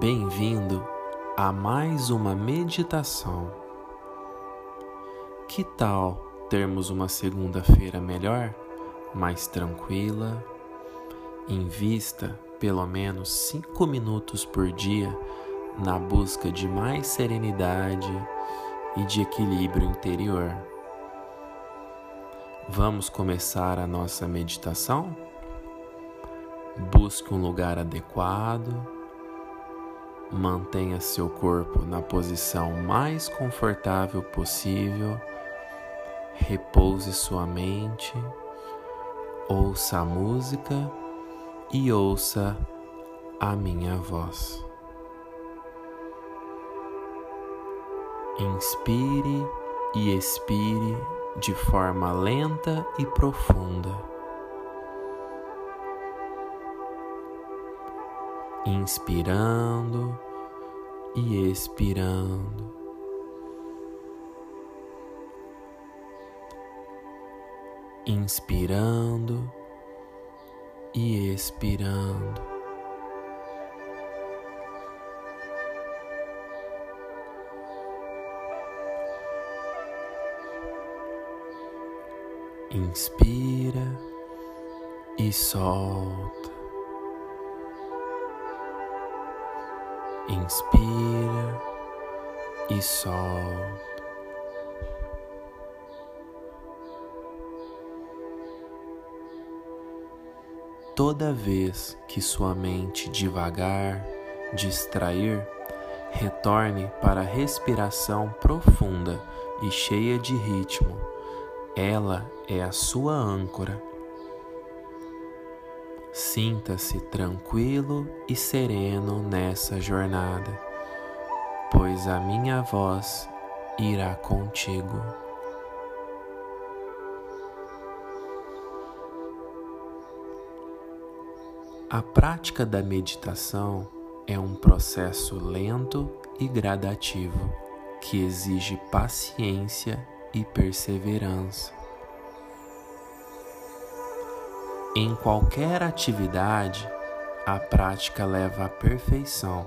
Bem-vindo a mais uma meditação. Que tal termos uma segunda-feira melhor, mais tranquila? Invista pelo menos cinco minutos por dia na busca de mais serenidade e de equilíbrio interior. Vamos começar a nossa meditação? Busque um lugar adequado, mantenha seu corpo na posição mais confortável possível, repouse sua mente, ouça a música e ouça a minha voz. Inspire e expire de forma lenta e profunda. Inspirando e expirando. Inspirando e expirando. Inspira e solta. Inspira e solta. Toda vez que sua mente devagar distrair, retorne para a respiração profunda e cheia de ritmo ela é a sua âncora. Sinta-se tranquilo e sereno nessa jornada, pois a minha voz irá contigo. A prática da meditação é um processo lento e gradativo que exige paciência e perseverança. Em qualquer atividade, a prática leva à perfeição.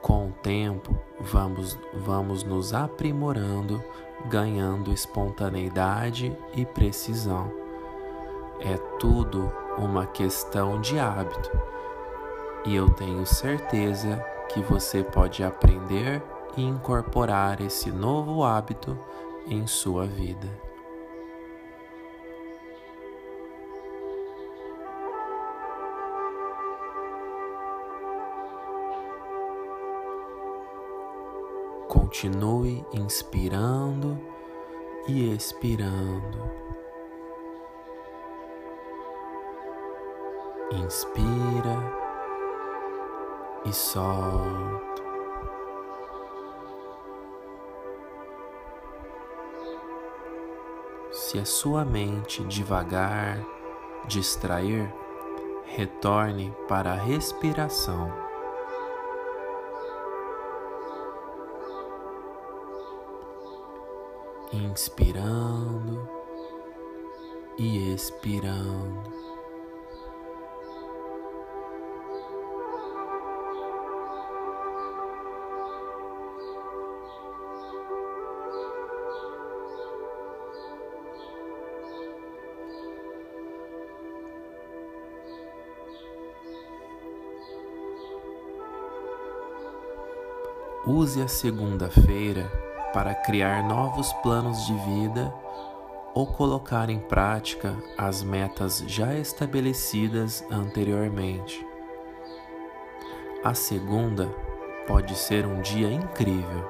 Com o tempo, vamos, vamos nos aprimorando, ganhando espontaneidade e precisão. É tudo uma questão de hábito, e eu tenho certeza que você pode aprender e incorporar esse novo hábito em sua vida. Continue inspirando e expirando. Inspira e solta. Se a sua mente devagar distrair, retorne para a respiração. Inspirando e expirando. Use a segunda-feira para criar novos planos de vida ou colocar em prática as metas já estabelecidas anteriormente. A segunda pode ser um dia incrível.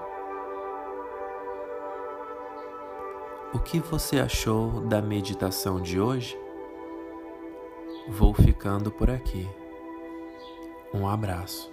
O que você achou da meditação de hoje? Vou ficando por aqui. Um abraço.